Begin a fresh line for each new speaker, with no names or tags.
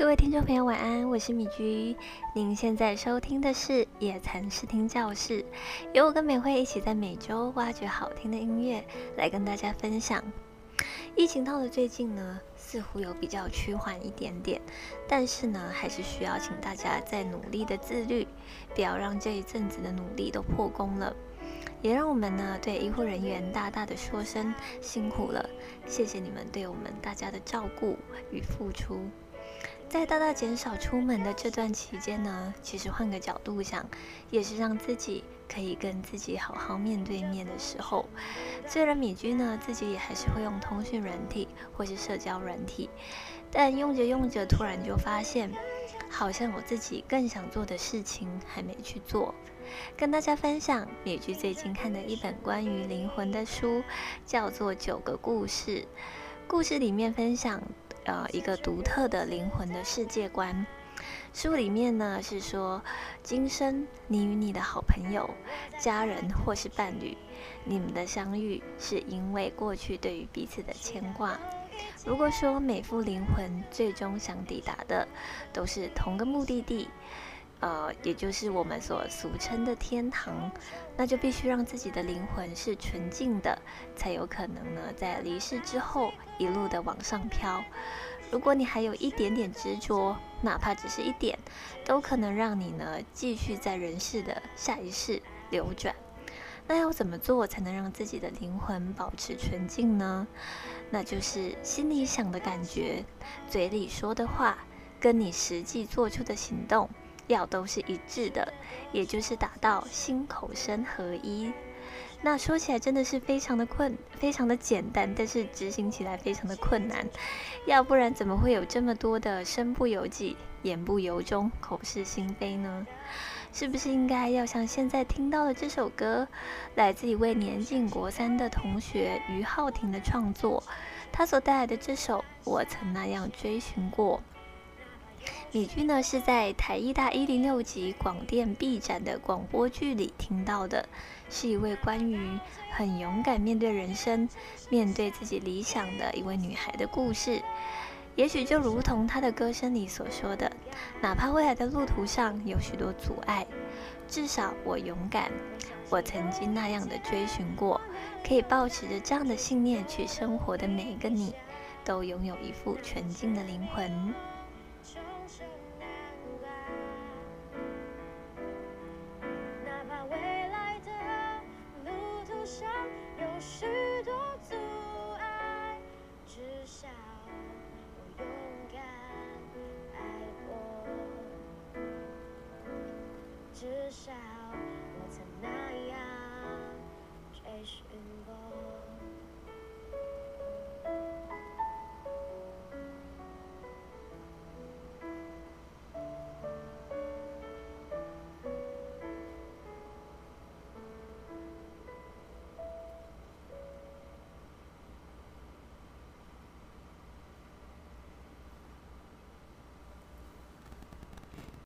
各位听众朋友，晚安，我是米居。您现在收听的是野蚕视听教室，由我跟美惠一起在每周挖掘好听的音乐，来跟大家分享。疫情到了最近呢，似乎有比较趋缓一点点，但是呢，还是需要请大家再努力的自律，不要让这一阵子的努力都破功了。也让我们呢对医护人员大大的说声辛苦了，谢谢你们对我们大家的照顾与付出。在大大减少出门的这段期间呢，其实换个角度想，也是让自己可以跟自己好好面对面的时候。虽然米居呢自己也还是会用通讯软体或是社交软体，但用着用着，突然就发现，好像我自己更想做的事情还没去做。跟大家分享米居最近看的一本关于灵魂的书，叫做《九个故事》。故事里面分享。呃，一个独特的灵魂的世界观。书里面呢是说，今生你与你的好朋友、家人或是伴侣，你们的相遇是因为过去对于彼此的牵挂。如果说每副灵魂最终想抵达的都是同个目的地。呃，也就是我们所俗称的天堂，那就必须让自己的灵魂是纯净的，才有可能呢，在离世之后一路的往上飘。如果你还有一点点执着，哪怕只是一点，都可能让你呢继续在人世的下一世流转。那要怎么做才能让自己的灵魂保持纯净呢？那就是心里想的感觉，嘴里说的话，跟你实际做出的行动。要都是一致的，也就是达到心口身合一。那说起来真的是非常的困，非常的简单，但是执行起来非常的困难。要不然怎么会有这么多的身不由己、言不由衷、口是心非呢？是不是应该要像现在听到的这首歌，来自一位年近国三的同学于浩庭的创作，他所带来的这首《我曾那样追寻过》。米居呢是在台艺大一零六级广电 B 展的广播剧里听到的，是一位关于很勇敢面对人生、面对自己理想的一位女孩的故事。也许就如同她的歌声里所说的，哪怕未来的路途上有许多阻碍，至少我勇敢，我曾经那样的追寻过，可以保持着这样的信念去生活的每一个你，都拥有一副纯净的灵魂。许多阻碍至少我勇敢爱过。至少